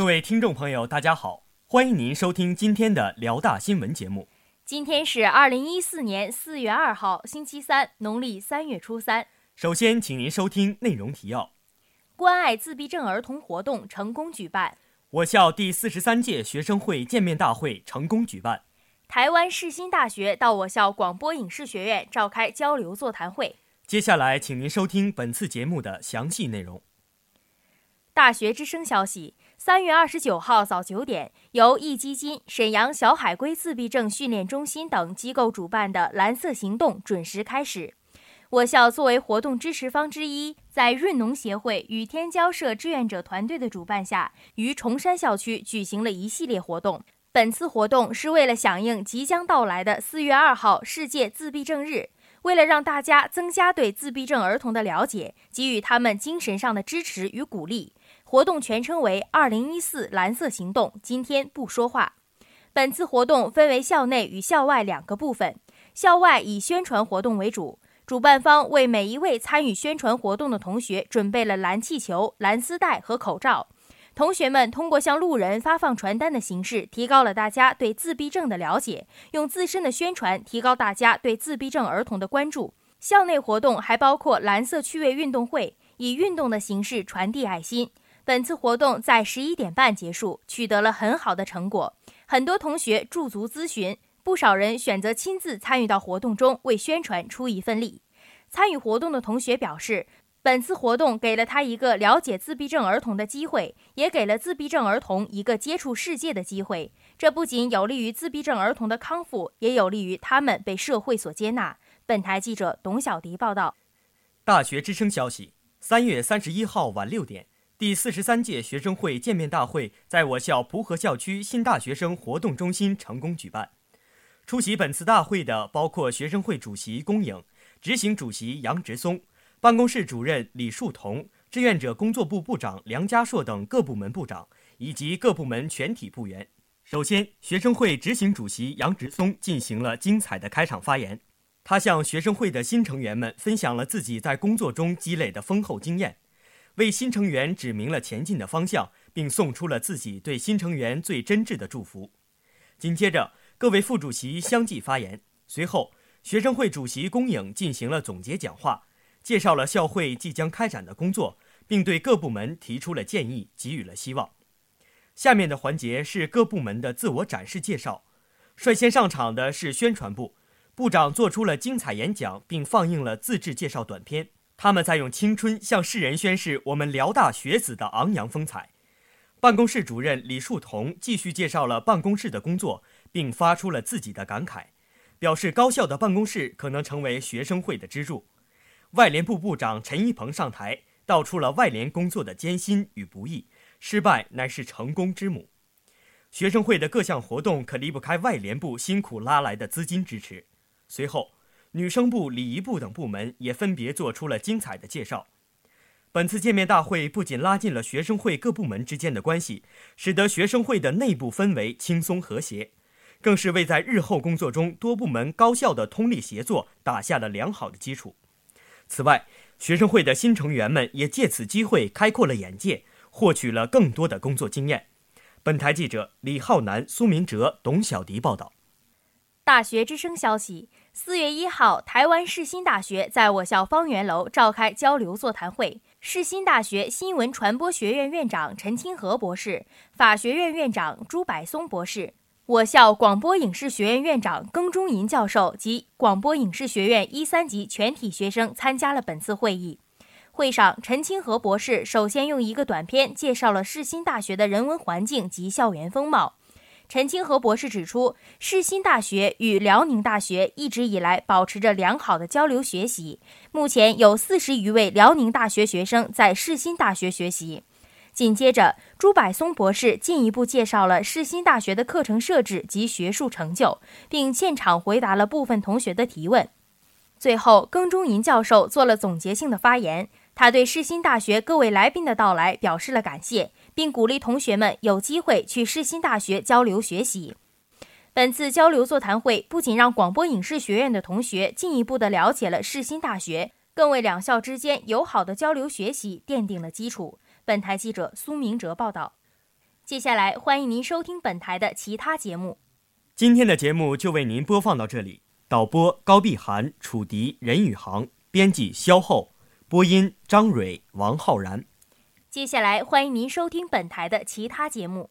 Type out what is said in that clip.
各位听众朋友，大家好，欢迎您收听今天的辽大新闻节目。今天是二零一四年四月二号，星期三，农历三月初三。首先，请您收听内容提要：关爱自闭症儿童活动成功举办；我校第四十三届学生会见面大会成功举办；台湾世新大学到我校广播影视学院召开交流座谈会。接下来，请您收听本次节目的详细内容。大学之声消息：三月二十九号早九点，由壹基金、沈阳小海龟自闭症训练中心等机构主办的“蓝色行动”准时开始。我校作为活动支持方之一，在润农协会与天骄社志愿者团队的主办下，于崇山校区举行了一系列活动。本次活动是为了响应即将到来的四月二号世界自闭症日，为了让大家增加对自闭症儿童的了解，给予他们精神上的支持与鼓励。活动全称为“二零一四蓝色行动”。今天不说话。本次活动分为校内与校外两个部分。校外以宣传活动为主，主办方为每一位参与宣传活动的同学准备了蓝气球、蓝丝带和口罩。同学们通过向路人发放传单的形式，提高了大家对自闭症的了解，用自身的宣传提高大家对自闭症儿童的关注。校内活动还包括蓝色趣味运动会，以运动的形式传递爱心。本次活动在十一点半结束，取得了很好的成果。很多同学驻足咨询，不少人选择亲自参与到活动中，为宣传出一份力。参与活动的同学表示，本次活动给了他一个了解自闭症儿童的机会，也给了自闭症儿童一个接触世界的机会。这不仅有利于自闭症儿童的康复，也有利于他们被社会所接纳。本台记者董小迪报道。大学之声消息：三月三十一号晚六点。第四十三届学生会见面大会在我校蒲河校区新大学生活动中心成功举办。出席本次大会的包括学生会主席龚颖、执行主席杨植松、办公室主任李树桐、志愿者工作部部长梁家硕等各部门部长以及各部门全体部员。首先，学生会执行主席杨植松进行了精彩的开场发言，他向学生会的新成员们分享了自己在工作中积累的丰厚经验。为新成员指明了前进的方向，并送出了自己对新成员最真挚的祝福。紧接着，各位副主席相继发言。随后，学生会主席龚颖进行了总结讲话，介绍了校会即将开展的工作，并对各部门提出了建议，给予了希望。下面的环节是各部门的自我展示介绍。率先上场的是宣传部，部长做出了精彩演讲，并放映了自制介绍短片。他们在用青春向世人宣示我们辽大学子的昂扬风采。办公室主任李树桐继续介绍了办公室的工作，并发出了自己的感慨，表示高校的办公室可能成为学生会的支柱。外联部部长陈一鹏上台，道出了外联工作的艰辛与不易，失败乃是成功之母。学生会的各项活动可离不开外联部辛苦拉来的资金支持。随后。女生部、礼仪部等部门也分别做出了精彩的介绍。本次见面大会不仅拉近了学生会各部门之间的关系，使得学生会的内部氛围轻松和谐，更是为在日后工作中多部门高效的通力协作打下了良好的基础。此外，学生会的新成员们也借此机会开阔了眼界，获取了更多的工作经验。本台记者李浩南、苏明哲、董小迪报道。大学之声消息。四月一号，台湾世新大学在我校方圆楼召开交流座谈会。世新大学新闻传播学院院长陈清和博士、法学院院长朱柏松博士，我校广播影视学院院长耿中银教授及广播影视学院一三级全体学生参加了本次会议。会上，陈清和博士首先用一个短片介绍了世新大学的人文环境及校园风貌。陈清和博士指出，世新大学与辽宁大学一直以来保持着良好的交流学习。目前有四十余位辽宁大学学生在世新大学学习。紧接着，朱柏松博士进一步介绍了世新大学的课程设置及学术成就，并现场回答了部分同学的提问。最后，庚中银教授做了总结性的发言，他对世新大学各位来宾的到来表示了感谢。并鼓励同学们有机会去世新大学交流学习。本次交流座谈会不仅让广播影视学院的同学进一步的了解了世新大学，更为两校之间友好的交流学习奠定了基础。本台记者苏明哲报道。接下来，欢迎您收听本台的其他节目。今天的节目就为您播放到这里。导播高碧涵、楚迪、任宇航，编辑肖厚，播音张蕊、王浩然。接下来欢迎您收听本台的其他节目。